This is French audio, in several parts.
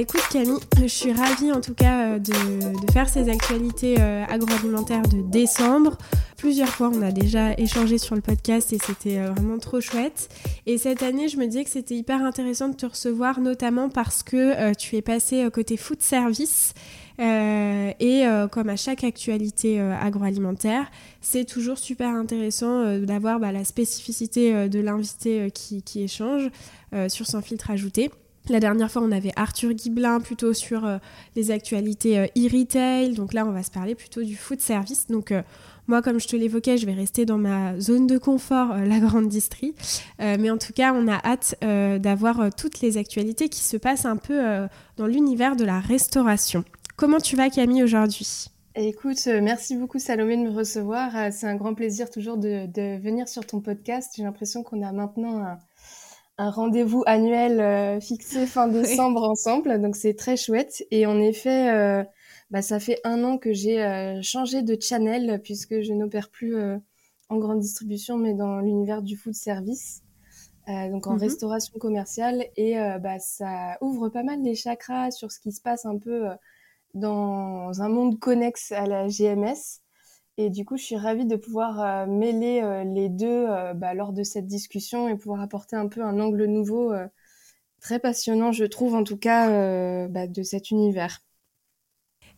Écoute Camille, je suis ravie en tout cas de, faire ces actualités agroalimentaires de décembre. Plusieurs fois on a déjà échangé sur le podcast et c'était vraiment trop chouette. Et cette année je me disais que c'était hyper intéressant de te recevoir notamment parce que tu es passé côté food service. Euh, et euh, comme à chaque actualité euh, agroalimentaire, c'est toujours super intéressant d'avoir bah, la spécificité de l'invité qui, échange sur son filtre ajouté. La dernière fois, on avait Arthur Guiblin plutôt sur les actualités e-retail. Donc là, on va se parler plutôt du food service. Donc moi, comme je te l'évoquais, je vais rester dans ma zone de confort, la grande distrie. mais en tout cas, on a hâte d'avoir toutes les actualités qui se passent un peu dans l'univers de la restauration. Comment tu vas Camille aujourd'hui? Écoute, euh, merci beaucoup Salomé de me recevoir. Euh, c'est un grand plaisir toujours de, venir sur ton podcast. J'ai l'impression qu'on a maintenant un, rendez-vous annuel euh, fixé fin décembre ensemble, donc c'est très chouette. Et en effet, bah, ça fait un an que j'ai changé de channel puisque je n'opère plus en grande distribution, mais dans l'univers du food service. donc en mhm. restauration commerciale et bah, ça ouvre pas mal les chakras sur ce qui se passe un peu dans un monde connexe à la GMS. Et du coup, je suis ravie de pouvoir euh, mêler euh, les deux euh, bah, lors de cette discussion et pouvoir apporter un peu un angle nouveau, très passionnant, je trouve en tout cas, bah, de cet univers.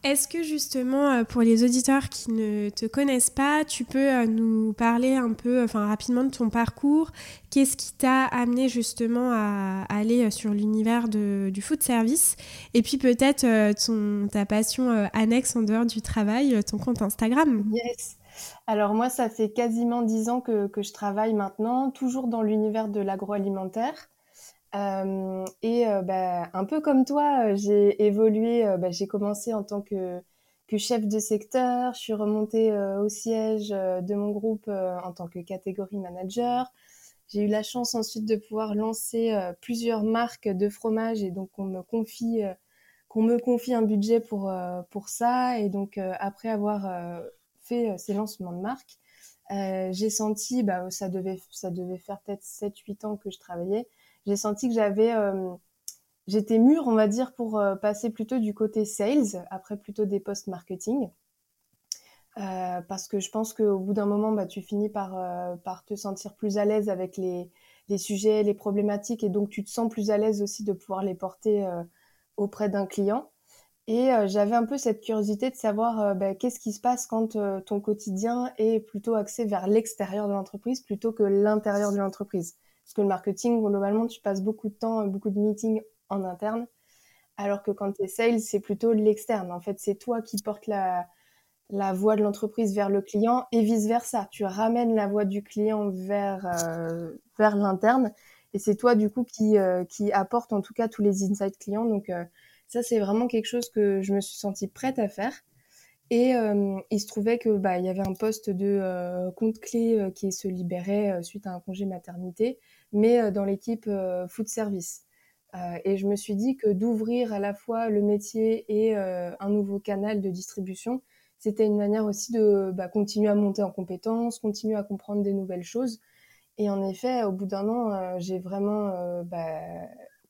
Est-ce que justement, euh, pour les auditeurs qui ne te connaissent pas, tu peux euh, nous parler un peu, enfin rapidement de ton parcours? Qu'est-ce qui t'a amené justement à aller euh, sur l'univers du food service? Et puis peut-être ta passion annexe en dehors du travail, ton compte Instagram Yes. Alors moi, ça fait quasiment dix ans que, que je travaille maintenant, toujours dans l'univers de l'agroalimentaire. Euh, et euh, bah, un peu comme toi, euh, j'ai évolué. Bah, j'ai commencé en tant que, chef de secteur. Je suis remontée au siège de mon groupe en tant que catégorie manager. J'ai eu la chance ensuite de pouvoir lancer plusieurs marques de fromage et donc on me confie qu'on me confie un budget pour pour ça. Et donc après avoir fait ces lancements de marques, j'ai senti bah ça devait ça devait faire peut-être 7-8 ans que je travaillais j'ai senti que j'avais euh, j'étais mûre, on va dire, pour euh, passer plutôt du côté sales, après plutôt des postes marketing. Euh, parce que je pense qu'au bout d'un moment, bah, tu finis par, par te sentir plus à l'aise avec les, les, sujets, les problématiques, et donc tu te sens plus à l'aise aussi de pouvoir les porter auprès d'un client. Et j'avais un peu cette curiosité de savoir bah, qu'est-ce qui se passe quand ton quotidien est plutôt axé vers l'extérieur de l'entreprise plutôt que l'intérieur de l'entreprise. Parce que le marketing, globalement, tu passes beaucoup de temps, beaucoup de meetings en interne, alors que quand tu es sales, c'est plutôt l'externe. En fait, c'est toi qui portes la, la voix de l'entreprise vers le client et vice-versa. Tu ramènes la voix du client vers, euh, vers l'interne et c'est toi, du coup, qui, euh, qui apporte en tout cas tous les insights clients. Donc, euh, ça, c'est vraiment quelque chose que je me suis sentie prête à faire. Et il se trouvait que bah, il y avait un poste de compte clé qui se libérait suite à un congé maternité mais euh, dans l'équipe euh, food service. Euh, et je me suis dit que d'ouvrir à la fois le métier et un nouveau canal de distribution, c'était une manière aussi de bah, continuer à monter en compétences, continuer à comprendre des nouvelles choses. Et en effet, au bout d'un an, j'ai vraiment bah,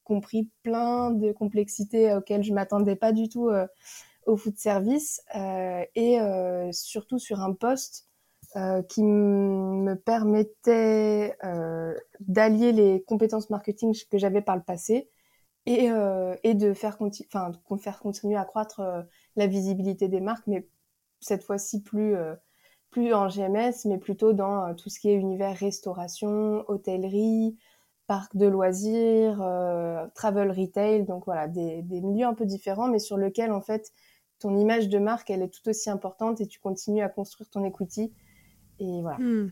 compris plein de complexités auxquelles je m'attendais pas du tout au food service et surtout sur un poste euh, qui me permettait euh, d'allier les compétences marketing que j'avais par le passé et, euh, et de faire, enfin, faire continuer à croître euh, la visibilité des marques, mais cette fois-ci plus, euh, plus en GMS, mais plutôt dans tout ce qui est univers restauration, hôtellerie, parc de loisirs, travel retail, donc voilà, des, des milieux un peu différents, mais sur lesquels en fait ton image de marque, elle est tout aussi importante et tu continues à construire ton equity. Hmm.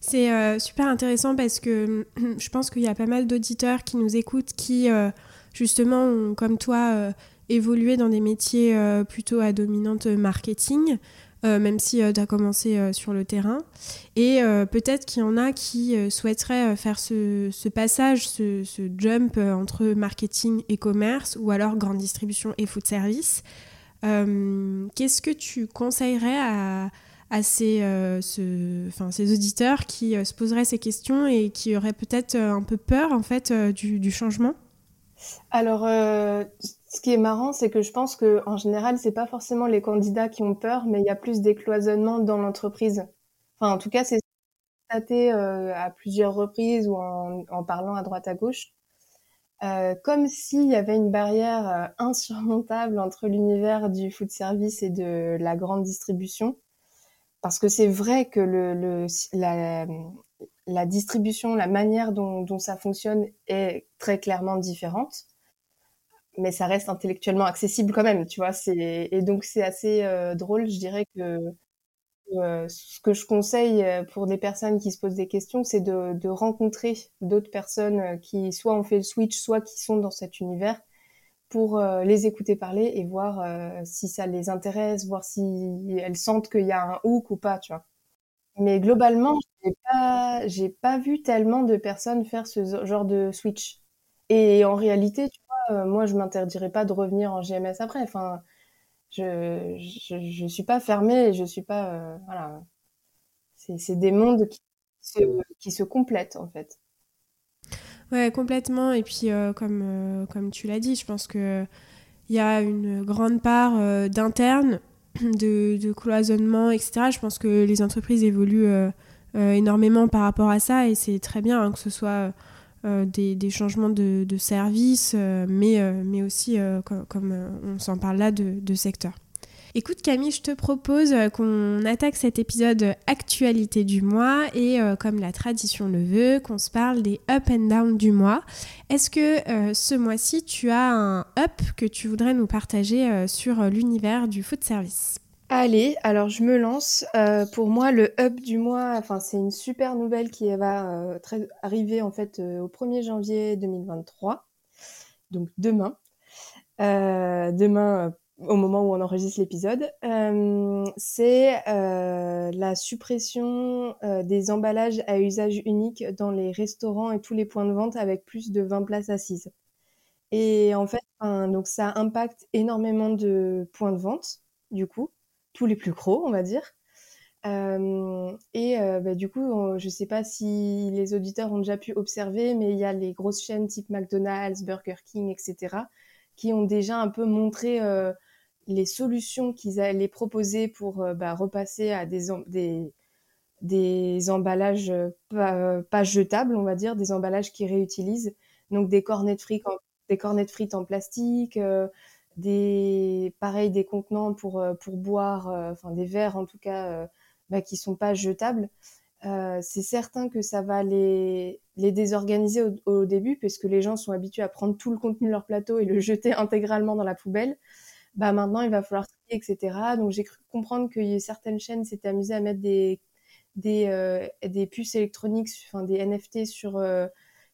C'est euh, super intéressant parce que je pense qu'il y a pas mal d'auditeurs qui nous écoutent qui, euh, justement, ont, comme toi, euh, évolué dans des métiers plutôt à dominante marketing, même si tu as commencé sur le terrain. Et peut-être qu'il y en a qui souhaiteraient faire ce, passage, ce, jump entre marketing et commerce, ou alors grande distribution et food service. Qu'est-ce que tu conseillerais à ces, euh, auditeurs qui euh, se poseraient ces questions et qui auraient peut-être euh, un peu peur en fait du, du changement? Alors, euh, ce qui est marrant, c'est que je pense que en général, c'est pas forcément les candidats qui ont peur, mais il y a plus d'écloisonnement dans l'entreprise. Enfin, en tout cas, c'est constaté euh, à plusieurs reprises ou en, en, parlant à droite à gauche, euh, comme s'il y avait une barrière euh, insurmontable entre l'univers du food service et de la grande distribution. Parce que c'est vrai que le, le la, la distribution, la manière dont, dont, ça fonctionne est très clairement différente, mais ça reste intellectuellement accessible quand même, tu vois. Et donc c'est assez euh, drôle, je dirais que euh, ce que je conseille euh, pour des personnes qui se posent des questions, c'est de, rencontrer d'autres personnes qui soit ont fait le switch, soit qui sont dans cet univers, pour les écouter parler et voir si ça les intéresse, voir si elles sentent qu'il y a un hook ou pas, tu vois. Mais globalement, j'ai pas, pas vu tellement de personnes faire ce genre de switch. Et en réalité, tu vois, moi, je m'interdirais pas de revenir en GMS après. Enfin, je, je, je suis pas fermée, je suis pas, euh, voilà. C'est des mondes qui se, qui se complètent en fait. Ouais, complètement. Et puis, euh, comme, euh, comme tu l'as dit, je pense qu'il y a une grande part euh, d'interne, de, cloisonnement, etc. Je pense que les entreprises évoluent euh, euh, énormément par rapport à ça et c'est très bien hein, que ce soit des, des, changements de, de service, mais, mais aussi, comme, on s'en parle là, de, de secteur. Écoute Camille, je te propose qu'on attaque cet épisode actualité du mois et euh, comme la tradition le veut, qu'on se parle des up and down du mois. Est-ce que euh, ce mois-ci, tu as un up que tu voudrais nous partager euh, sur l'univers du food service? Allez, alors je me lance. Euh, pour moi, le up du mois, enfin c'est une super nouvelle qui va très, arriver en fait au 1er janvier 2023, donc demain. demain au moment où on enregistre l'épisode, euh, c'est euh, la suppression euh, des emballages à usage unique dans les restaurants et tous les points de vente avec plus de 20 places assises. Et en fait, donc ça impacte énormément de points de vente, du coup, les plus gros, on va dire. Euh, et euh, bah, du coup, je sais pas si les auditeurs ont déjà pu observer, mais il y a les grosses chaînes type McDonald's, Burger King, etc., qui ont déjà un peu montré euh, les solutions qu'ils allaient proposer pour bah, repasser à des, emballages pas, jetables, on va dire, des emballages qui réutilisent. Donc des cornets de frites en, des cornets de frites en plastique, des pareil des contenants pour pour boire, euh, enfin des verres en tout cas euh, bah, qui sont pas jetables. c'est certain que ça va les, les désorganiser au, début parce que les gens sont habitués à prendre tout le contenu de leur plateau et le jeter intégralement dans la poubelle bah maintenant il va falloir trier, etc. Donc j'ai cru comprendre que certaines chaînes s'étaient amusées à mettre des des, euh, des puces électroniques, enfin des NFT sur euh,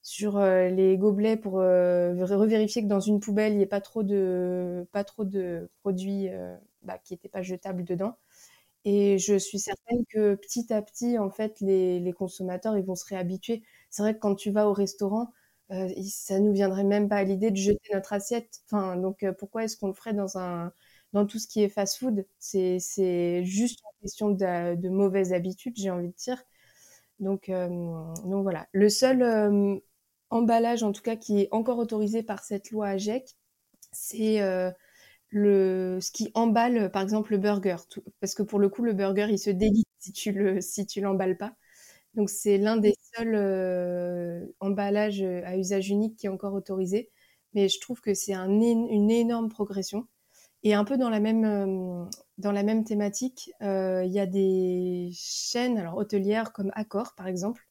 sur euh, les gobelets pour euh, revérifier que dans une poubelle il n'y ait pas trop de pas trop de produits euh, bah, qui n'étaient pas jetables dedans. Et je suis certaine que petit à petit, en fait, les, les consommateurs ils vont se réhabituer. C'est vrai que quand tu vas au restaurant, euh, ça nous viendrait même pas à l'idée de jeter notre assiette. Enfin, donc pourquoi est-ce qu'on le ferait dans un dans tout ce qui est fast-food? C'est juste une question de, de mauvaises habitudes, j'ai envie de dire. Donc donc voilà. Le seul emballage, en tout cas, qui est encore autorisé par cette loi AGEC, c'est euh, ce qui emballe, par exemple, le burger. Parce que pour le coup, le burger, il se délite si tu le si tu l'emballes pas. Donc c'est l'un des seuls euh, emballages à usage unique qui est encore autorisé, mais je trouve que c'est un, une énorme progression. Et un peu dans la même, euh, thématique, il y a des chaînes alors hôtelières comme Accor par exemple,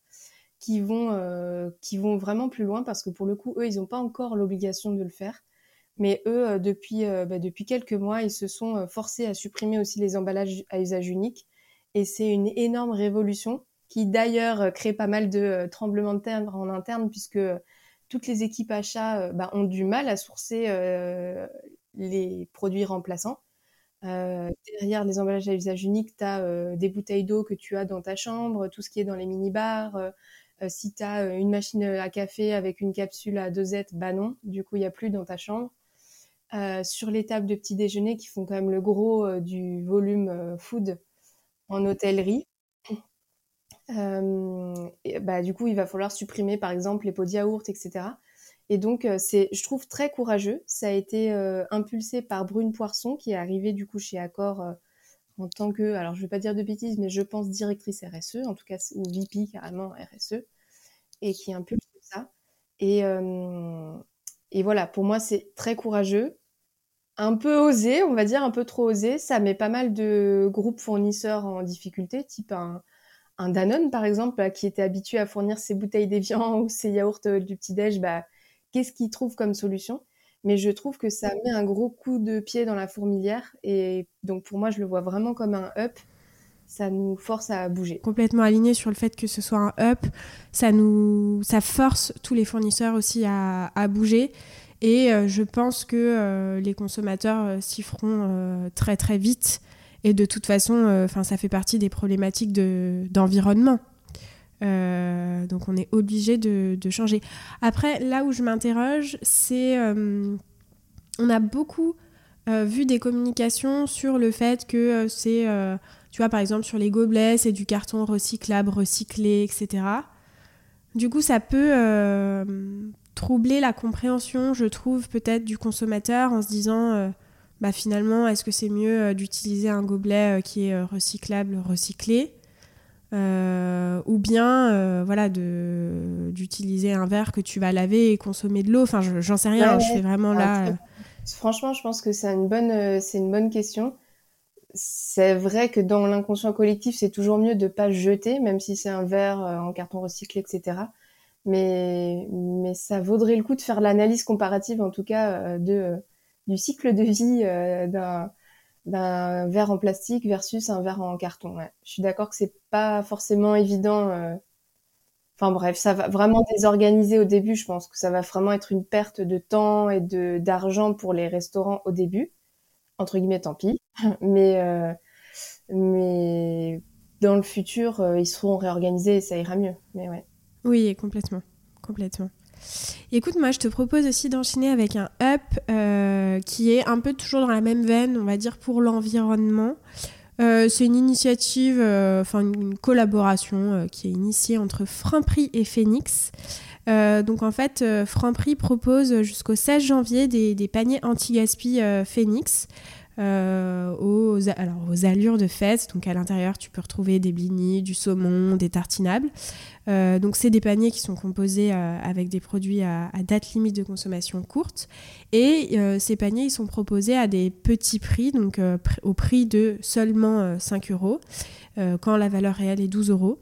qui vont, euh, qui vont vraiment plus loin parce que pour le coup, eux, ils n'ont pas encore l'obligation de le faire. Mais eux, euh, depuis, euh, bah, depuis quelques mois, ils se sont forcés à supprimer aussi les emballages à usage unique. Et c'est une énorme révolution qui d'ailleurs crée pas mal de tremblements de terre en interne, puisque toutes les équipes achats bah, ont du mal à sourcer les produits remplaçants. Derrière les emballages à usage unique, tu as des bouteilles d'eau que tu as dans ta chambre, tout ce qui est dans les mini-bars. Euh, si tu as une machine à café avec une capsule à dosette, bah non, du coup, il n'y a plus dans ta chambre. sur les tables de petit déjeuner qui font quand même le gros du volume food en hôtellerie, euh, bah, du coup, il va falloir supprimer, par exemple, les pots de yaourt, etc. Et donc, c'est, je trouve très courageux. Ça a été impulsé par Brune Poisson, qui est arrivée du coup chez Accor en tant que, alors je ne vais pas dire de bêtises, mais je pense directrice RSE, en tout cas, ou VP carrément RSE, et qui impulse ça. Et, et voilà, pour moi, c'est très courageux un peu osé, on va dire un peu trop osé. Ça met pas mal de groupes fournisseurs en difficulté, type un, Danone par exemple, qui était habitué à fournir ses bouteilles d'évian ou ses yaourts euh, du petit-déj, bah, qu'est-ce qu'il trouve comme solution? Mais je trouve que ça met un gros coup de pied dans la fourmilière et donc pour moi, je le vois vraiment comme un up. Ça nous force à bouger. Complètement aligné sur le fait que ce soit un up, ça nous, ça force tous les fournisseurs aussi à, à bouger. Et euh, je pense que euh, les consommateurs euh, s'y feront très très vite. Et de toute façon, enfin, ça fait partie des problématiques d'environnement. Donc on est obligé de, changer. Après, là où je m'interroge, c'est on a beaucoup vu des communications sur le fait que c'est, tu vois, par exemple sur les gobelets, c'est du carton recyclable, recyclé, etc. Du coup, ça peut troubler la compréhension, je trouve, peut-être du consommateur en se disant euh, bah, finalement, est-ce que c'est mieux euh, d'utiliser un gobelet euh, qui est recyclable, recyclé? Ou bien voilà d'utiliser un verre que tu vas laver et consommer de l'eau. Enfin j'en sais rien je fais vraiment là franchement je pense que c'est une bonne c'est une bonne question. C'est vrai que dans l'inconscient collectif c'est toujours mieux de pas jeter même si c'est un verre en carton recyclé etc mais, mais ça vaudrait le coup de faire l'analyse comparative, en tout cas, euh, de, euh, du cycle de vie euh, d'un d'un verre en plastique versus un verre en carton. Ouais. Je suis d'accord que c'est pas forcément évident. Enfin bref, ça va vraiment désorganiser au début. Je pense que ça va vraiment être une perte de temps et de d'argent pour les restaurants au début. Entre guillemets, tant pis. Mais mais dans le futur, ils seront réorganisés et ça ira mieux. Mais ouais. Oui, complètement. Complètement. Écoute, moi, je te propose aussi d'enchaîner avec un up euh, qui est un peu toujours dans la même veine, on va dire, pour l'environnement. Euh, c'est une initiative, euh, enfin une collaboration qui est initiée entre Franprix et Phoenix. donc en fait, Franprix propose jusqu'au 16 janvier des, des paniers anti-gaspi Phoenix. Euh, aux, alors, aux allures de fête. Donc à l'intérieur, tu peux retrouver des blinis, du saumon, des tartinables. Euh, donc c'est des paniers qui sont composés euh, avec des produits à, date limite de consommation courte. Et ces paniers, ils sont proposés à des petits prix, donc au prix de seulement 5 euros, quand la valeur réelle est 12 euros.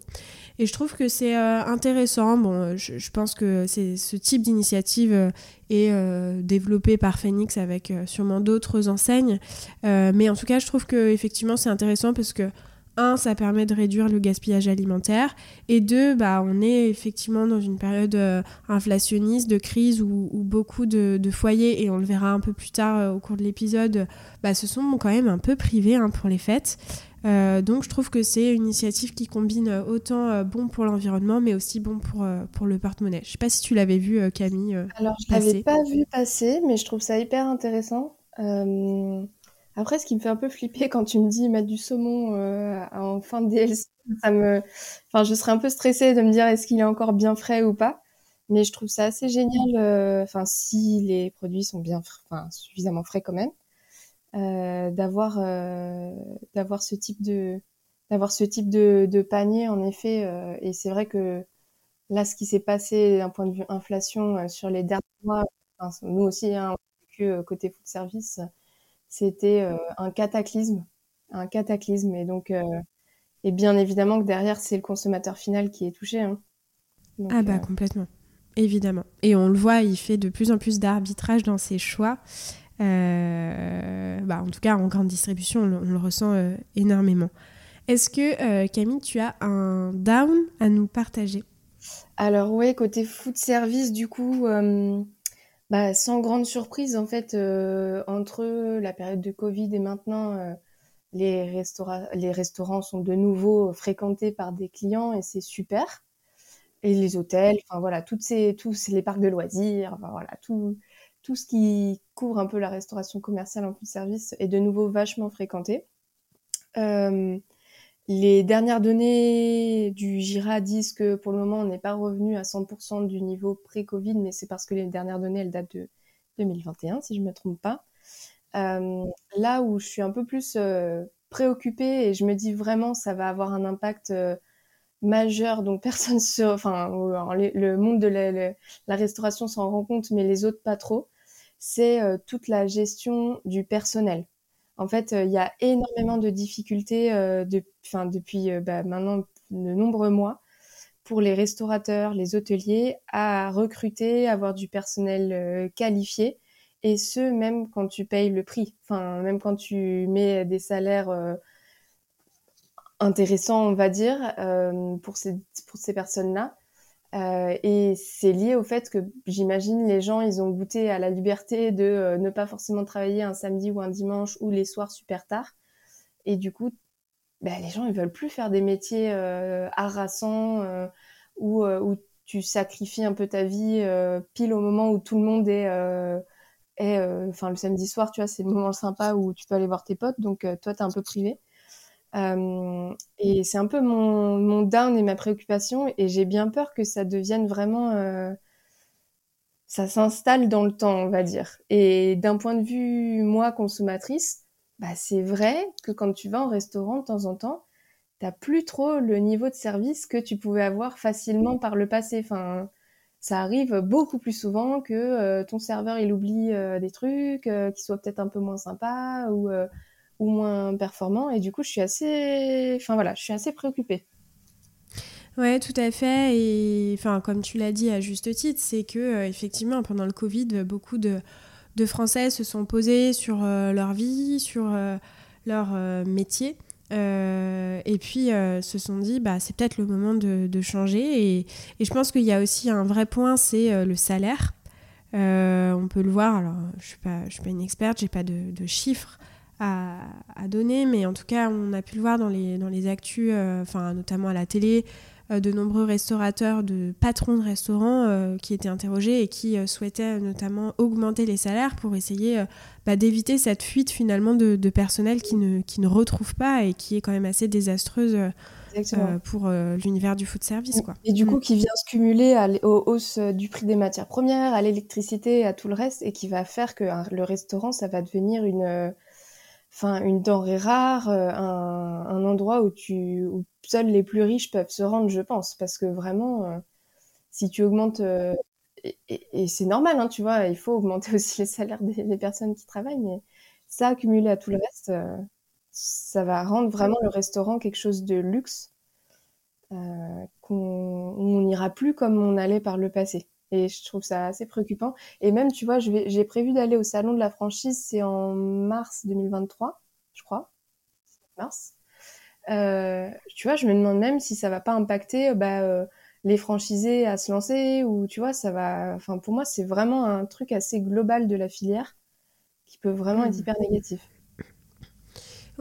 Et je trouve que c'est euh, intéressant. Bon, je, pense que c'est ce type d'initiative euh, est euh, développé par Phoenix avec sûrement d'autres enseignes. mais en tout cas, je trouve que effectivement c'est intéressant parce que un, ça permet de réduire le gaspillage alimentaire, et deux, bah, on est effectivement dans une période inflationniste, de crise, où, beaucoup de, foyers, et on le verra un peu plus tard au cours de l'épisode, bah, se sont quand même un peu privés hein, pour les fêtes. Euh, donc je trouve que c'est une initiative qui combine autant euh, bon pour l'environnement mais aussi bon pour, euh, pour le porte-monnaie. Je sais pas si tu l'avais vu Camille. Alors je l'avais pas vu passer mais je trouve ça hyper intéressant. Après ce qui me fait un peu flipper quand tu me dis mettre du saumon en fin de DLC, ça me... enfin, je serais un peu stressée de me dire est-ce qu'il est encore bien frais ou pas. Mais je trouve ça assez génial, enfin si les produits sont bien, enfin suffisamment frais quand même. Euh, d'avoir euh, d'avoir ce type de d'avoir ce type de, de, panier en effet euh, et c'est vrai que là ce qui s'est passé d'un point de vue inflation sur les derniers mois nous aussi hein, côté food service c'était un cataclysme un cataclysme et donc et bien évidemment que derrière c'est le consommateur final qui est touché hein. ah bah complètement évidemment et on le voit il fait de plus en plus d'arbitrage dans ses choix bah, en tout cas, en grande distribution, on le, ressent euh, énormément. Est-ce que, euh, Camille, tu as un down à nous partager? Alors oui, côté food service, du coup, bah, sans grande surprise, en fait, entre la période de Covid et maintenant, les, les restaurants sont de nouveau fréquentés par des clients et c'est super. Et les hôtels, enfin voilà, toutes ces, tous les parcs de loisirs, enfin voilà, tout, tout ce qui couvre un peu la restauration commerciale en food service est de nouveau vachement fréquenté. Euh, les dernières données du GIRA disent que pour le moment, on n'est pas revenu à 100% du niveau pré-Covid, mais c'est parce que les dernières données, elles datent de 2021, si je ne me trompe pas. Euh, là où je suis un peu plus euh, préoccupée et je me dis vraiment ça va avoir un impact majeur, donc personne se, enfin le monde de la restauration s'en rend compte, mais les autres pas trop. C'est toute la gestion du personnel. En fait, il y a énormément de difficultés de, depuis bah, maintenant de nombreux mois pour les restaurateurs, les hôteliers à recruter, avoir du personnel qualifié et ce même quand tu payes le prix, enfin même quand tu mets des salaires euh, intéressants, on va dire, euh, pour ces, pour ces personnes-là. Euh, et c'est lié au fait que j'imagine les gens, ils ont goûté à la liberté de ne pas forcément travailler un samedi ou un dimanche ou les soirs super tard. Et du coup, ben, les gens, ils veulent plus faire des métiers harassants où, où tu sacrifies un peu ta vie pile au moment où tout le monde est euh, enfin le samedi soir, tu vois, c'est le moment sympa où tu peux aller voir tes potes, donc euh, toi, tu es un peu privé. Euh, et c'est un peu mon, mon, down et ma préoccupation, et j'ai bien peur que ça devienne vraiment. ça s'installe dans le temps, on va dire. Et d'un point de vue, moi, consommatrice, bah, c'est vrai que quand tu vas en restaurant de temps en temps, t'as plus trop le niveau de service que tu pouvais avoir facilement par le passé. Enfin, ça arrive beaucoup plus souvent que euh, ton serveur il oublie euh, des trucs, euh, qui soient peut-être un peu moins sympas ou, ou moins performants. Et du coup, je suis assez, enfin voilà, je suis assez préoccupée. Ouais, tout à fait. Et enfin, comme tu l'as dit à juste titre, c'est que effectivement, pendant le Covid, beaucoup de, de Français se sont posés sur leur vie, sur leur métier. Euh, et puis euh, se sont dit, bah, c'est peut-être le moment de, changer. Et, je pense qu'il y a aussi un vrai point, c'est euh, le salaire. on peut le voir, alors je ne suis, suis pas une experte, j'ai pas de, chiffres à, donner, mais en tout cas, on a pu le voir dans les, dans les actus, enfin, notamment à la télé, euh, de nombreux restaurateurs, de patrons de restaurants euh, qui étaient interrogés et qui euh, souhaitaient notamment augmenter les salaires pour essayer bah, d'éviter cette fuite finalement de, personnel qui ne, qui ne retrouve pas et qui est quand même assez désastreuse. pour l'univers du food service. Quoi. Et du coup, mm. qui vient se cumuler à aux hausses du prix des matières premières, à l'électricité, à tout le reste, et qui va faire que le restaurant, ça va devenir une, enfin une denrée rare, euh, un, endroit où tu où seuls les plus riches peuvent se rendre, je pense, parce que vraiment, euh, si tu augmentes euh, et, c'est normal, hein, tu vois, il faut augmenter aussi les salaires des, personnes qui travaillent, mais ça accumulé à tout le reste, ça va rendre vraiment le restaurant quelque chose de luxe qu'on n'ira plus comme on allait par le passé. Et je trouve ça assez préoccupant. Et même, tu vois, j'ai prévu d'aller au salon de la franchise, c'est en mars 2023, je crois. Mars. Euh, tu vois, je me demande même si ça va pas impacter bah, euh, les franchisés à se lancer ou tu vois, ça va. Enfin, pour moi, c'est vraiment un truc assez global de la filière qui peut vraiment être mmh. hyper négatif.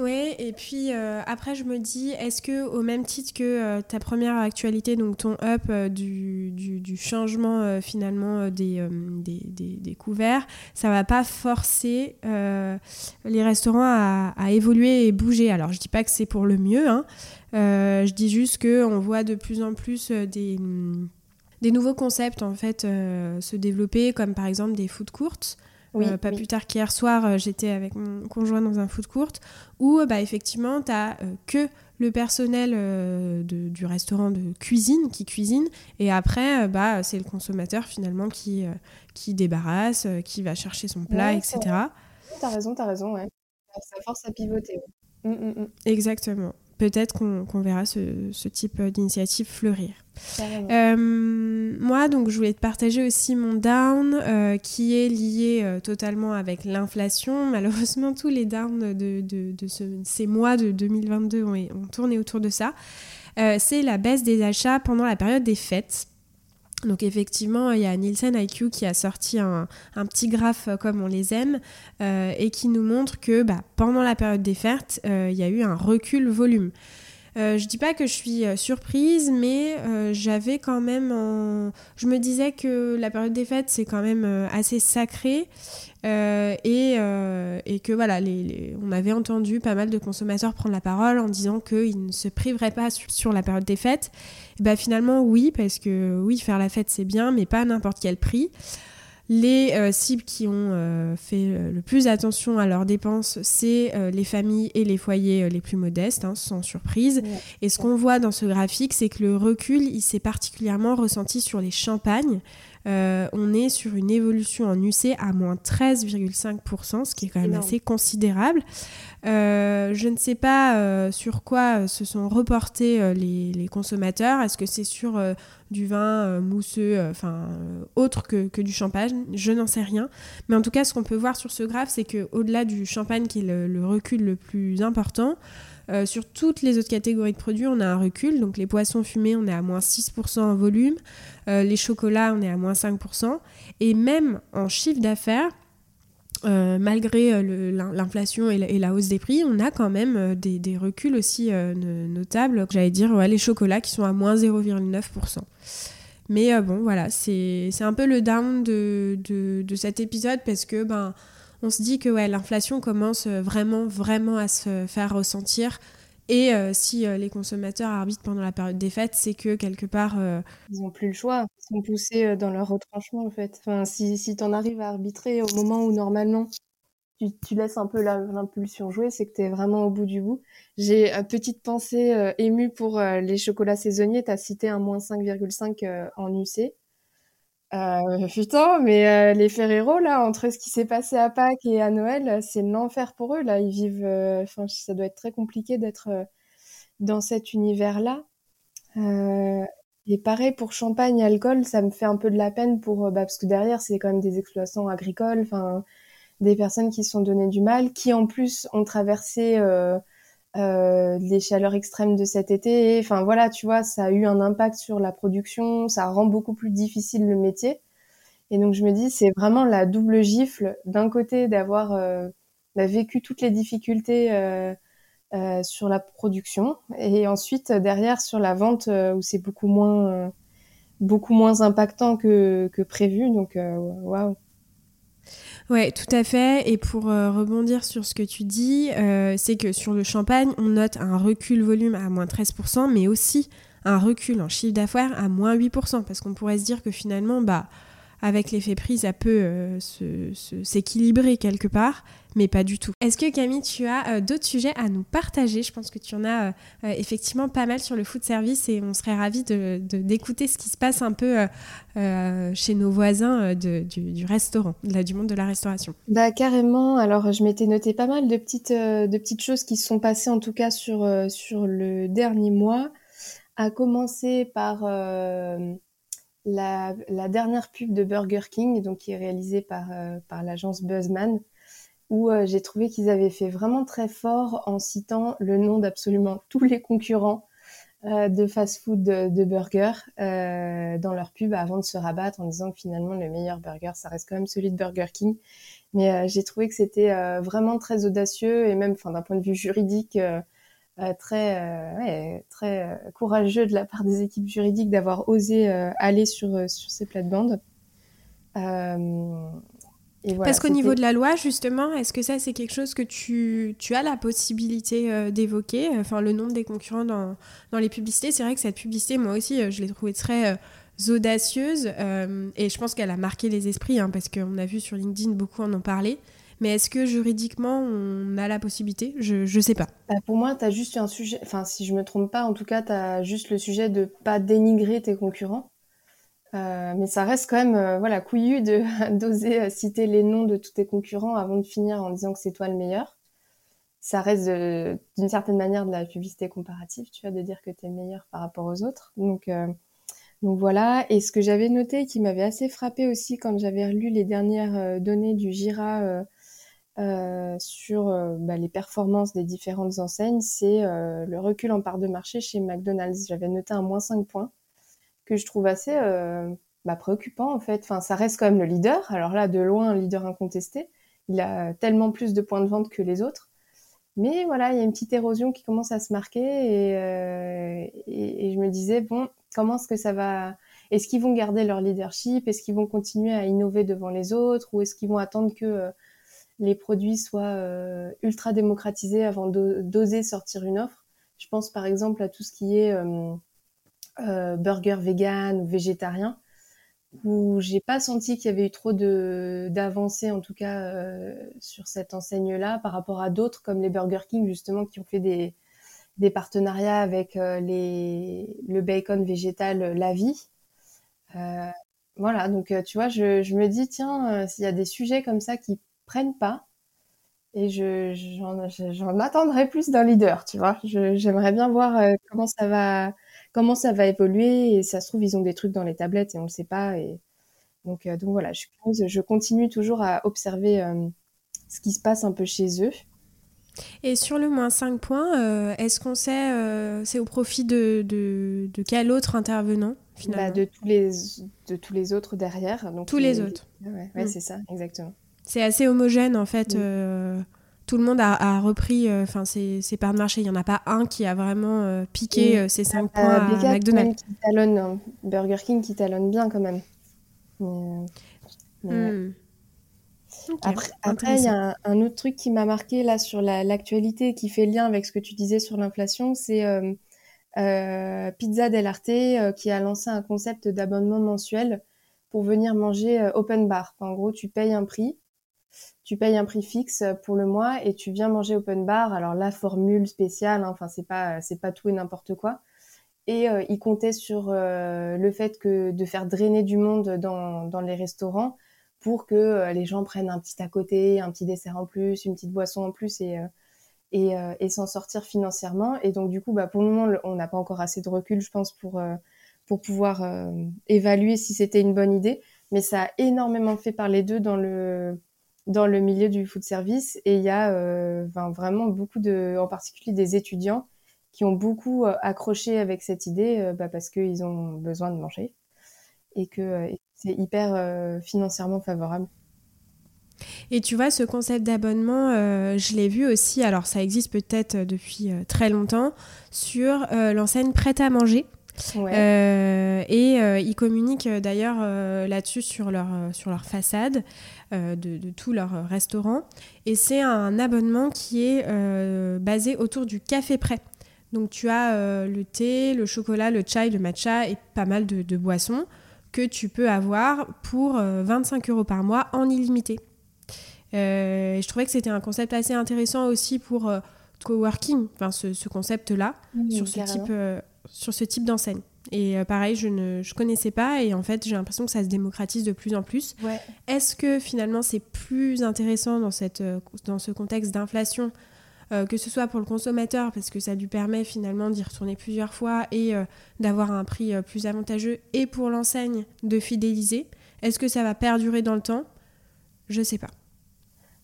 Oui, et puis euh, après, je me dis, est-ce que au même titre que euh, ta première actualité, donc ton up euh, du, du, changement finalement des, des, des, couverts, ça va pas forcer les restaurants à, évoluer et bouger? Alors, je dis pas que c'est pour le mieux, hein. je dis juste qu'on voit de plus en plus des des nouveaux concepts en fait se développer, comme par exemple des food courts. Oui, euh, pas plus tard qu'hier soir, euh, j'étais avec mon conjoint dans un food court où euh, bah, effectivement, tu n'as que le personnel de, du restaurant de cuisine qui cuisine et après, bah, c'est le consommateur finalement qui, qui débarrasse, qui va chercher son plat, etc. Tu as raison, tu as raison, ouais. Ça force à pivoter. Mmh, mmh, mmh. Exactement peut-être qu'on verra ce, type d'initiative fleurir. Euh, moi, donc, je voulais te partager aussi mon down euh, qui est lié euh, totalement avec l'inflation. Malheureusement, tous les downs de, ces mois de 2022 ont, ont, tourné autour de ça. C'est la baisse des achats pendant la période des fêtes. Donc effectivement, il y a Nielsen IQ qui a sorti un, petit graphe euh, comme on les aime euh, et qui nous montre que bah, pendant la période des fêtes, euh, il y a eu un recul volume. Euh, je dis pas que je suis euh, surprise, mais euh, j'avais quand même. Je me disais que la période des fêtes, c'est quand même assez sacré. Et, et, que voilà, on avait entendu pas mal de consommateurs prendre la parole en disant qu'ils ne se priveraient pas sur, la période des fêtes. bah, finalement, oui, parce que oui, faire la fête, c'est bien, mais pas à n'importe quel prix. Les euh, cibles qui ont euh, fait euh, le plus attention à leurs dépenses, c'est les familles et les foyers les plus modestes, hein, sans surprise. Et ce qu'on voit dans ce graphique, c'est que le recul, il s'est particulièrement ressenti sur les champagnes. on est sur une évolution en UC à moins 13,5%, ce qui est quand même assez considérable. Je ne sais pas sur quoi se sont reportés les, consommateurs. Est-ce que c'est sur du vin euh, mousseux, euh, enfin euh, autre que, du champagne, je n'en sais rien. Mais en tout cas, ce qu'on peut voir sur ce graphe, c'est qu'au-delà du champagne qui est le, recul le plus important, sur toutes les autres catégories de produits, on a un recul. Donc les poissons fumés, on est à moins 6% en volume. les chocolats, on est à moins 5%. Et même en chiffre d'affaires, euh, malgré euh, l'inflation et, la hausse des prix, on a quand même euh, des, reculs aussi notables. J'allais dire les chocolats qui sont à moins 0,9%. Mais bon, voilà, c'est un peu le down de, cet épisode parce que ben, on se dit que l'inflation commence vraiment, vraiment à se faire ressentir et euh, si euh, les consommateurs arbitrent pendant la période des fêtes, c'est que quelque part. Euh, ils n'ont plus le choix. Ils sont poussés dans leur retranchement, en fait. Enfin, si, si tu en arrives à arbitrer au moment où normalement tu, tu laisses un peu l'impulsion jouer, c'est que tu es vraiment au bout du bout. J'ai une petite pensée émue pour les chocolats saisonniers. Tu as cité un moins 5,5 en UC. Euh, putain, mais euh, les Ferrero, là, entre ce qui s'est passé à Pâques et à Noël, c'est l'enfer pour eux. Là, ils vivent. Euh, enfin, ça doit être très compliqué d'être euh, dans cet univers-là. et pareil pour champagne, alcool, ça me fait un peu de la peine pour bah, parce que derrière, c'est quand même des exploitants agricoles, enfin, des personnes qui se sont donné du mal, qui en plus ont traversé euh, les chaleurs extrêmes de cet été. Enfin voilà, tu vois, ça a eu un impact sur la production, ça rend beaucoup plus difficile le métier. Et donc je me dis, c'est vraiment la double gifle d'un côté d'avoir euh, bah, vécu toutes les difficultés euh, euh, sur la production et ensuite derrière sur la vente où c'est beaucoup moins beaucoup moins impactant que, que prévu. Donc waouh. Ouais, tout à fait. Et pour euh, rebondir sur ce que tu dis, euh, c'est que sur le champagne, on note un recul volume à moins 13%, mais aussi un recul en chiffre d'affaires à moins 8%, parce qu'on pourrait se dire que finalement, bah, avec l'effet prix, ça peut euh, s'équilibrer quelque part, mais pas du tout. Est-ce que Camille, tu as euh, d'autres sujets à nous partager? Je pense que tu en as euh, effectivement pas mal sur le food service et on serait ravis d'écouter ce qui se passe un peu chez nos voisins du, restaurant, là, du monde de la restauration. Bah carrément. Alors je m'étais noté pas mal de petites, choses qui se sont passées en tout cas sur le dernier mois, à commencer par la, dernière pub de Burger King, donc qui est réalisée par, euh, par l'agence Buzzman, où euh, j'ai trouvé qu'ils avaient fait vraiment très fort en citant le nom d'absolument tous les concurrents euh, de fast-food de, de burger dans leur pub avant de se rabattre en disant que finalement le meilleur burger, ça reste quand même celui de Burger King. Mais j'ai trouvé que c'était vraiment très audacieux et même, d'un point de vue juridique, euh, très, euh, très euh, courageux de la part des équipes juridiques d'avoir osé aller sur, sur ces plates-bandes. Parce qu'au niveau de la loi, justement, est-ce que ça, c'est quelque chose que tu, tu as la possibilité d'évoquer? Enfin, le nombre des concurrents dans, dans les publicités, c'est vrai que cette publicité, moi aussi, je l'ai trouvée très audacieuse et je pense qu'elle a marqué les esprits hein, parce qu'on a vu sur LinkedIn beaucoup en ont parlé. Mais est-ce que juridiquement, on a la possibilité? Je ne sais pas. Bah, pour moi, tu as juste un sujet, enfin si je me trompe pas, en tout cas, tu as juste le sujet de pas dénigrer tes concurrents. Euh, mais ça reste quand même euh, voilà couillu d'oser euh, citer les noms de tous tes concurrents avant de finir en disant que c'est toi le meilleur. Ça reste d'une certaine manière de la publicité comparative, tu vois, de dire que tu es meilleur par rapport aux autres. Donc donc voilà. Et ce que j'avais noté qui m'avait assez frappé aussi quand j'avais relu les dernières données du Gira euh, sur euh, bah, les performances des différentes enseignes, c'est euh, le recul en part de marché chez McDonald's. J'avais noté un moins 5 points que je trouve assez bah, préoccupant en fait. Enfin, ça reste quand même le leader. Alors là, de loin, un leader incontesté. Il a tellement plus de points de vente que les autres. Mais voilà, il y a une petite érosion qui commence à se marquer et, et, je me disais, bon, comment est-ce que ça va Est-ce qu'ils vont garder leur leadership? Est-ce qu'ils vont continuer à innover devant les autres? Ou est-ce qu'ils vont attendre que les produits soient ultra démocratisés avant d'oser sortir une offre Je pense par exemple à tout ce qui est burger vegan ou végétarien où j'ai pas senti qu'il y avait eu trop d'avancées en tout cas euh, sur cette enseigne-là par rapport à d'autres comme les Burger King justement qui ont fait des des partenariats avec euh, les le bacon végétal euh, La Vie. Euh, voilà, donc tu vois, je me dis tiens, s'il y a des sujets comme ça qui prennent pas, et je j'en attendrai plus d'un leader, tu vois. J'aimerais bien voir comment ça va comment ça va évoluer. Et ça se trouve, ils ont des trucs dans les tablettes et on ne le sait pas. Et donc, euh, donc voilà, je, je continue toujours à observer euh, ce qui se passe un peu chez eux. Et sur le moins 5 points, euh, est-ce qu'on sait, c'est au profit de, de, de, quel autre intervenant finalement? bah, de, tous les, de tous les autres derrière. Donc tous les, autres. Ouais, ouais mm. c'est ça, exactement. C'est assez homogène en fait. Mm tout le monde a, repris euh, ses, parts de marché. Il n'y en a pas un qui a vraiment euh, piqué euh, ses 5 points à McDonald's. Qui talonne. Burger King qui talonne bien quand même. Hmm. Après, il y a un, autre truc qui m'a marqué là sur l'actualité qui fait lien avec ce que tu disais sur l'inflation, c'est Pizza Del Arte qui a lancé un concept d'abonnement mensuel pour venir manger open bar. en gros, tu payes un prix tu payes un prix fixe pour le mois et tu viens manger open bar. Alors la formule spéciale, hein, enfin c'est pas c'est pas tout et n'importe quoi. Et euh, il comptait sur euh, le fait que de faire drainer du monde dans, dans les restaurants pour que euh, les gens prennent un petit à côté, un petit dessert en plus, une petite boisson en plus et et, et s'en sortir financièrement. Et donc du coup, bah, pour le moment, on n'a pas encore assez de recul, je pense, pour pour pouvoir évaluer si c'était une bonne idée. Mais ça a énormément fait parler d'eux dans le dans le milieu du food service et il y a euh, vraiment beaucoup de, en particulier des étudiants qui ont beaucoup euh, accroché avec cette idée euh, bah, parce qu'ils ont besoin de manger et que c'est hyper financièrement favorable. Et tu vois, ce concept d'abonnement, je l'ai vu aussi, alors ça existe peut-être depuis très longtemps, sur l'enseigne prête à manger. Euh, et euh, ils communiquent euh, d'ailleurs là-dessus sur leur, sur leur façade de, de, tout leur restaurant. Et c'est un abonnement qui est basé autour du café prêt. Donc tu as le thé, le chocolat, le chai, le matcha et pas mal de, de boissons que tu peux avoir pour 25 euros par mois en illimité. je trouvais que c'était un concept assez intéressant aussi pour coworking, enfin ce, ce concept-là, sur ce type sur ce type d'enseigne. Et euh, pareil, je ne je connaissais pas et en fait, j'ai l'impression que ça se démocratise de plus en plus. Est-ce que finalement, c'est plus intéressant dans, cette, euh, dans ce contexte d'inflation, euh, que ce soit pour le consommateur, parce que ça lui permet finalement d'y retourner plusieurs fois et d'avoir un prix plus avantageux, et pour l'enseigne de fidéliser? Est-ce que ça va perdurer dans le temps? Je sais pas.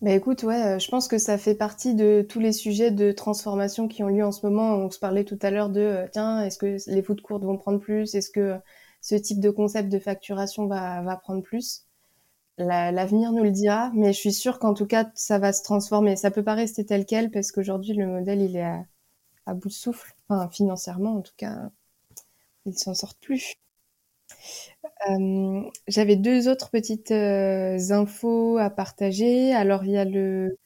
Bah écoute, ouais, euh, je pense que ça fait partie de tous les sujets de transformation qui ont lieu en ce moment. On se parlait tout à l'heure de, euh, tiens, est-ce que les food courtes vont prendre plus? Est-ce que ce type de concept de facturation va, va prendre plus? L'avenir nous le dira, mais je suis sûre qu'en tout cas, ça va se transformer. Ça peut pas rester tel quel parce qu'aujourd'hui, le modèle, il est à, à bout de souffle. Enfin, financièrement, en tout cas, il s'en sort plus. Euh, j'avais deux autres petites euh, infos à partager. Alors il y a le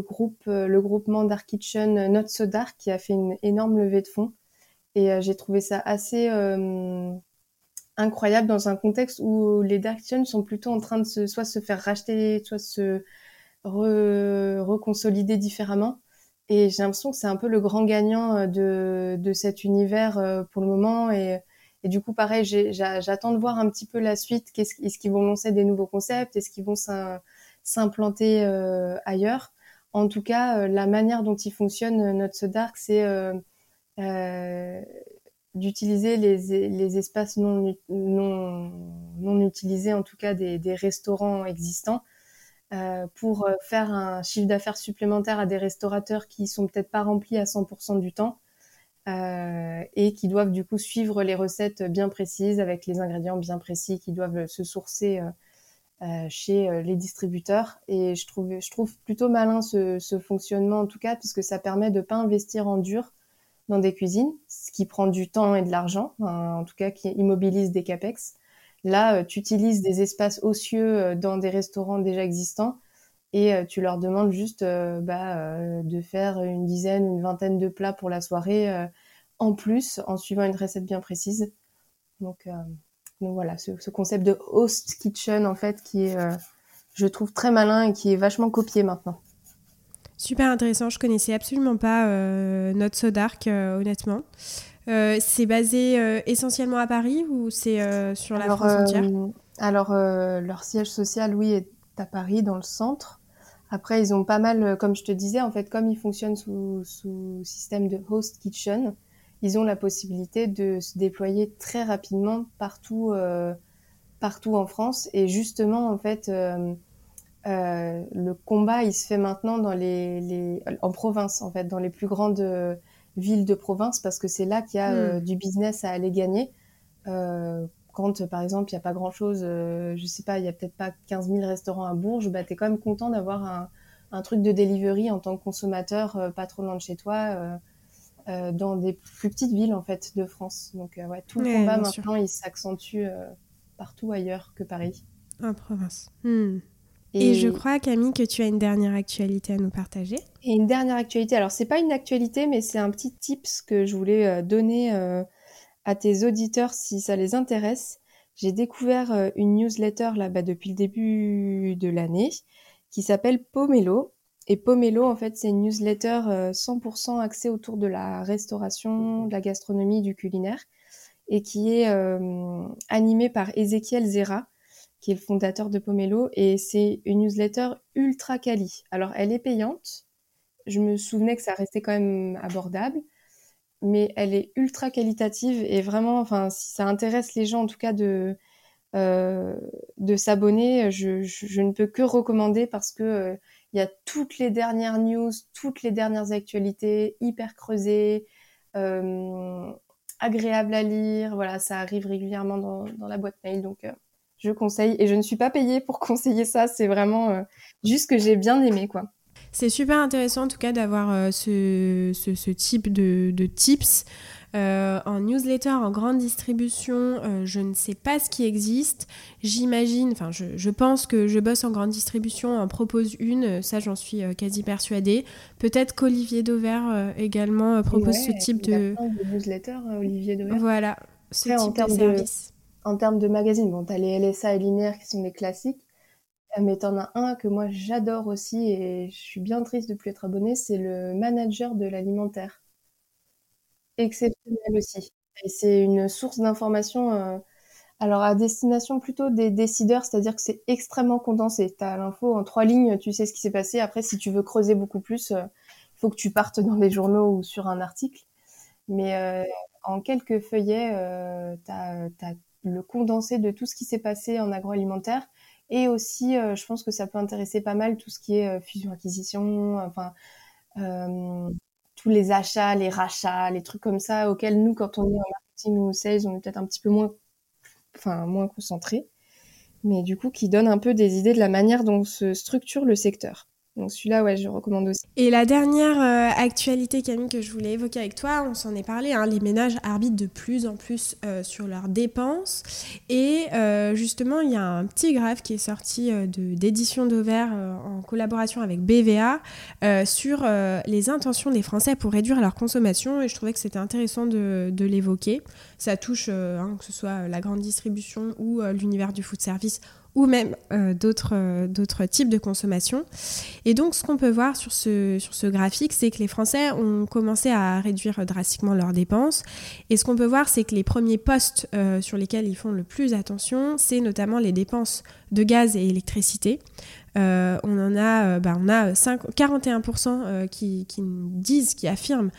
groupe euh, le groupement Dark Kitchen Not So Dark qui a fait une énorme levée de fonds et j'ai trouvé ça assez incroyable dans un contexte où les Dark Kitchen sont plutôt en train de se, soit se faire racheter, soit se reconsolider différemment. Et j'ai l'impression que c'est un peu le grand gagnant de, cet univers pour le moment et du coup, pareil, j'attends de voir un petit peu la suite. Est-ce qu'ils vont lancer des nouveaux concepts? Est-ce qu'ils vont s'implanter euh, ailleurs? En tout cas, euh, la manière dont ils fonctionnent, euh, notre Dark, c'est d'utiliser les, espaces non, utilisés, en tout cas des, restaurants existants, pour faire un chiffre d'affaires supplémentaire à des restaurateurs qui sont peut-être pas remplis à 100% du temps euh, et qui doivent du coup suivre les recettes bien précises avec les ingrédients bien précis qui doivent se sourcer chez les distributeurs. Et je trouve, je trouve plutôt malin ce, ce fonctionnement en tout cas, puisque ça permet de pas investir en dur dans des cuisines, ce qui prend du temps et de l'argent, en tout cas qui immobilise des capex. Là, tu utilises des espaces ocieux dans des restaurants déjà existants et euh, tu leur demandes juste euh, bah, euh, de faire une dizaine, une vingtaine de plats pour la soirée en plus en suivant une recette bien précise. Donc, donc voilà, ce, concept de host kitchen en fait qui est, je trouve très malin et qui est vachement copié maintenant. Super intéressant, je connaissais absolument pas notre Sodark honnêtement. c'est basé essentiellement à Paris ou c'est sur la France entière? Alors leur siège social, oui, est à Paris dans le centre. Après, ils ont pas mal, euh, comme je te disais, en fait, comme ils fonctionnent sous, sous système de host kitchen, ils ont la possibilité de se déployer très rapidement partout, euh, partout en France. Et justement, en fait, euh, euh, le combat, il se fait maintenant dans les, les, en province, en fait, dans les plus grandes villes de province, parce que c'est là qu'il y a hmm. du business à aller gagner. Euh, quand, par exemple, il n'y a pas grand-chose, euh, je sais pas, il y a peut-être pas 15 000 restaurants à Bourges, bah, tu es quand même content d'avoir un, un, truc de delivery en tant que consommateur, euh, pas trop loin de chez toi, euh, dans des plus petites villes, en fait, de France. Donc, ouais, tout le combat, maintenant, il s'accentue partout ailleurs que Paris. En province. Hmm. Et... je crois, Camille, que tu as une dernière actualité à nous partager. Et une dernière actualité. Alors, c'est pas une actualité, mais c'est un petit tips que je voulais donner à tes auditeurs si ça les intéresse. J'ai découvert euh, une newsletter là-bas depuis le début de l'année qui s'appelle Pomelo. Et Pomelo, en fait, c'est une newsletter 100% euh, axée autour de la restauration, de la gastronomie, du culinaire, et qui est euh, animée par Ezekiel Zera, qui est le fondateur de Pomelo. Et c'est une newsletter ultra quali. Alors, elle est payante. Je me souvenais que ça restait quand même abordable mais elle est ultra qualitative et vraiment, enfin, si ça intéresse les gens en tout cas de, euh, de s'abonner, je, je, ne peux que recommander parce que euh, il y a toutes les dernières news, toutes les dernières actualités, hyper creusées, euh, agréables à lire. Voilà, ça arrive régulièrement dans, dans la boîte mail, donc euh, je conseille. Et je ne suis pas payée pour conseiller ça, c'est vraiment juste que j'ai bien aimé, quoi. C'est super intéressant en tout cas d'avoir euh, ce, ce, type de, de tips. Euh, en newsletter, en grande distribution, euh, je ne sais pas ce qui existe. J'imagine, enfin je, je, pense que je bosse en grande distribution, en propose une, ça j'en suis quasi persuadée. Peut-être qu'Olivier Dauvert également propose ce type de... de newsletter, Olivier Dauvert. Voilà, ce type de service. De, en termes de magazine, bon, tu as les LSA et Linéaire qui sont des classiques. Mais t'en as un que moi j'adore aussi et je suis bien triste de plus être abonnée, c'est le manager de l'alimentaire. Exceptionnel aussi. Et c'est une source d'information, euh, alors à destination plutôt des décideurs, c'est-à-dire que c'est extrêmement condensé. Tu as l'info en trois lignes, tu sais ce qui s'est passé. Après, si tu veux creuser beaucoup plus, il euh, faut que tu partes dans les journaux ou sur un article. Mais euh, en quelques feuillets, tu as, as, le condensé de tout ce qui s'est passé en agroalimentaire et aussi, euh, je pense que ça peut intéresser pas mal tout ce qui est euh, fusion-acquisition, enfin, euh, tous les achats, les rachats, les trucs comme ça, auxquels nous, quand on est en marketing ou sales, on est peut-être un petit peu moins, enfin, moins concentré. Mais du coup, qui donne un peu des idées de la manière dont se structure le secteur. Donc celui-là, ouais, je recommande aussi. Et la dernière euh, actualité, Camille, que je voulais évoquer avec toi, on s'en est parlé, hein, les ménages arbitrent de plus en plus euh, sur leurs dépenses. Et euh, justement, il y a un petit graphe qui est sorti d'édition d'Auvert en collaboration avec BVA sur les intentions des Français pour réduire leur consommation. Et je trouvais que c'était intéressant de, l'évoquer. Ça touche, hein, que ce soit la grande distribution ou l'univers du food service ou même euh, d'autres, euh, d'autres types de consommation. Et donc, ce qu'on peut voir sur ce, sur ce graphique, c'est que les Français ont commencé à réduire drastiquement leurs dépenses. Et ce qu'on peut voir, c'est que les premiers postes euh, sur lesquels ils font le plus attention, c'est notamment les dépenses de gaz et électricité. on en a, bah, on a 5, 41% qui, qui, disent, qui affirment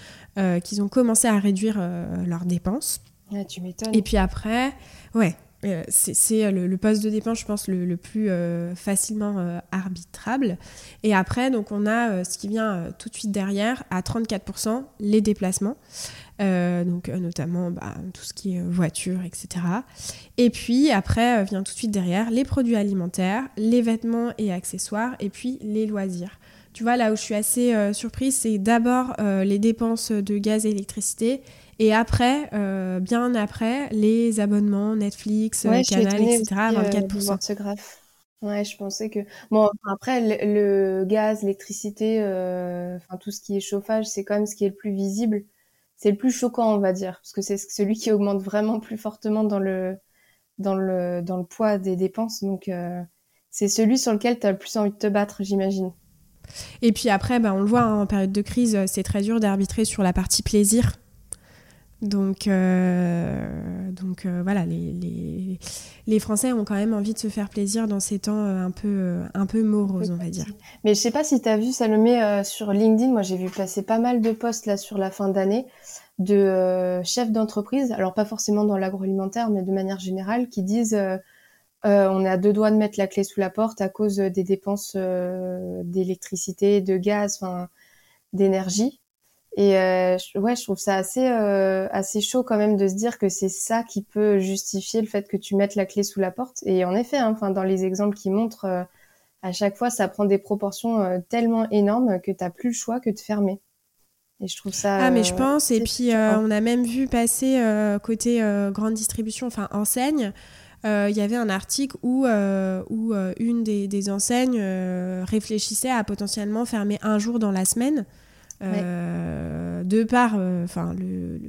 qu'ils ont commencé à réduire leurs dépenses. tu m'étonnes. Et puis après, ouais, euh, c'est euh, le, poste de dépense, je pense, le, plus euh, facilement arbitrable. Et après, donc, on a ce qui vient tout de suite derrière, à 34%, les déplacements. donc notamment bah, tout ce qui est voiture, etc. Et puis après vient tout de suite derrière les produits alimentaires, les vêtements et accessoires, et puis les loisirs. Tu vois, là où je suis assez surprise, c'est d'abord les dépenses de gaz et électricité, et après, bien après, les abonnements Netflix, Canal, etc. 24%. ce graphe. Ouais, je pensais que bon après le, gaz, l'électricité, euh, enfin tout ce qui est chauffage, c'est quand même ce qui est le plus visible, c'est le plus choquant, on va dire, parce que c'est celui qui augmente vraiment plus fortement dans le dans le dans le poids des dépenses, donc euh, c'est celui sur lequel tu as le plus envie de te battre, j'imagine. Et puis après, bah, on le voit hein, en période de crise, c'est très dur d'arbitrer sur la partie plaisir donc, euh, euh, voilà, les, les, Français ont quand même envie de se faire plaisir dans ces temps euh, un peu, un peu moroses, on va dire. Mais je sais pas si tu as vu, Salomé, sur LinkedIn, moi j'ai vu passer pas mal de posts là sur la fin d'année de chefs d'entreprise, alors pas forcément dans l'agroalimentaire, mais de manière générale, qui disent on est à deux doigts de mettre la clé sous la porte à cause des dépenses d'électricité, de gaz, d'énergie. Et euh, ouais, je trouve ça assez euh, assez chaud quand même de se dire que c'est ça qui peut justifier le fait que tu mettes la clé sous la porte. Et en effet, hein, enfin dans les exemples qui montrent, euh, à chaque fois, ça prend des proportions tellement énormes que t'as plus le choix que de fermer. Et je trouve ça. Ah mais je pense. Et puis on a même vu passer côté grande distribution, enfin enseigne. Il y avait un article où, où une des, des enseignes réfléchissait à potentiellement fermer un jour dans la semaine euh, de par euh, enfin le,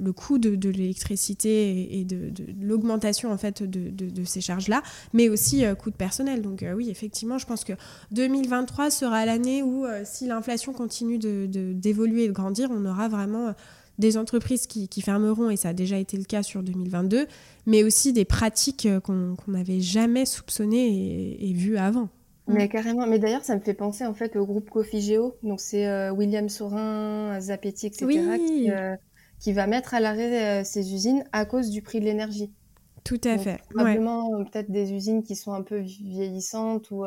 le, coût de, de l'électricité et de, l'augmentation en fait de, ces charges là mais aussi euh, coût de personnel donc oui effectivement je pense que 2023 sera l'année où si l'inflation continue d'évoluer et de grandir on aura vraiment des entreprises qui, fermeront, et ça a déjà été le cas sur 2022, mais aussi des pratiques qu'on n'avait jamais soupçonnées et vues avant. Mais carrément. Mais d'ailleurs, ça me fait penser en fait au groupe Cofigeo. Donc c'est euh, William Saurin, Zapetti, etc. Euh, qui, va mettre à l'arrêt ces euh, usines à cause du prix de l'énergie. Tout à fait. Probablement peut-être des usines qui sont un peu vieillissantes ou,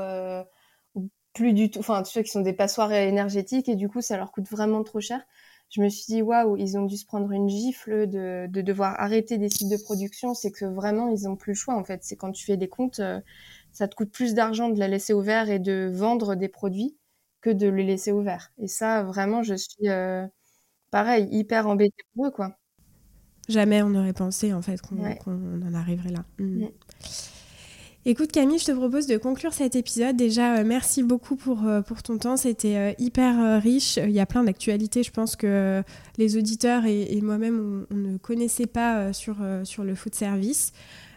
plus du tout. Enfin, tu sais, qui sont des passoires énergétiques et du coup, ça leur coûte vraiment trop cher. Je me suis dit waouh, ils ont dû se prendre une gifle de, de devoir arrêter des sites de production. C'est que vraiment, ils ont plus le choix en fait. C'est quand tu fais des comptes ça te coûte plus d'argent de la laisser ouverte et de vendre des produits que de les laisser ouverts. Et ça, vraiment, je suis, euh, pareil, hyper embêtée pour eux, quoi. Jamais on aurait pensé, en fait, qu'on en arriverait là. Mm. Mm. Écoute Camille, je te propose de conclure cet épisode. Déjà, euh, merci beaucoup pour, euh, pour ton temps. C'était hyper riche. Il y a plein d'actualités, je pense que les auditeurs et, moi-même, on, ne connaissait pas sur, sur le food service.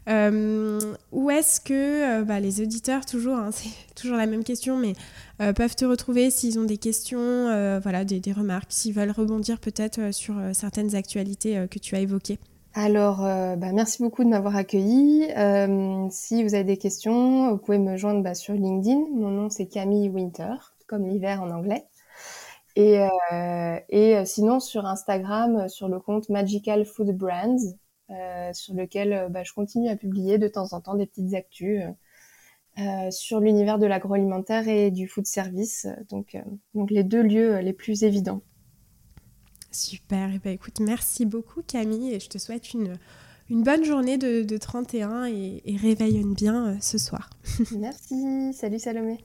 Euh, où est-ce que euh, bah, les auditeurs, toujours, hein, c'est toujours la même question, mais euh, peuvent te retrouver s'ils ont des questions, voilà, des, remarques, s'ils veulent rebondir peut-être sur certaines actualités que tu as évoquées alors, bah, merci beaucoup de m'avoir accueilli. si vous avez des questions, vous pouvez me joindre bah, sur LinkedIn. Mon nom c'est Camille Winter, comme l'hiver en anglais. Et, sinon sur Instagram, sur le compte Magical Food Brands, sur lequel euh, bah, je continue à publier de temps en temps des petites actus euh, sur l'univers de l'agroalimentaire et du food service, donc, donc les deux lieux les plus évidents. Super, et ben, écoute, merci beaucoup Camille et je te souhaite une, une bonne journée de, de 31 et, et réveillonne bien ce soir. merci, salut Salomé.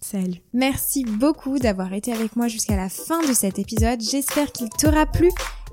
Salut. Merci beaucoup d'avoir été avec moi jusqu'à la fin de cet épisode. J'espère qu'il t'aura plu.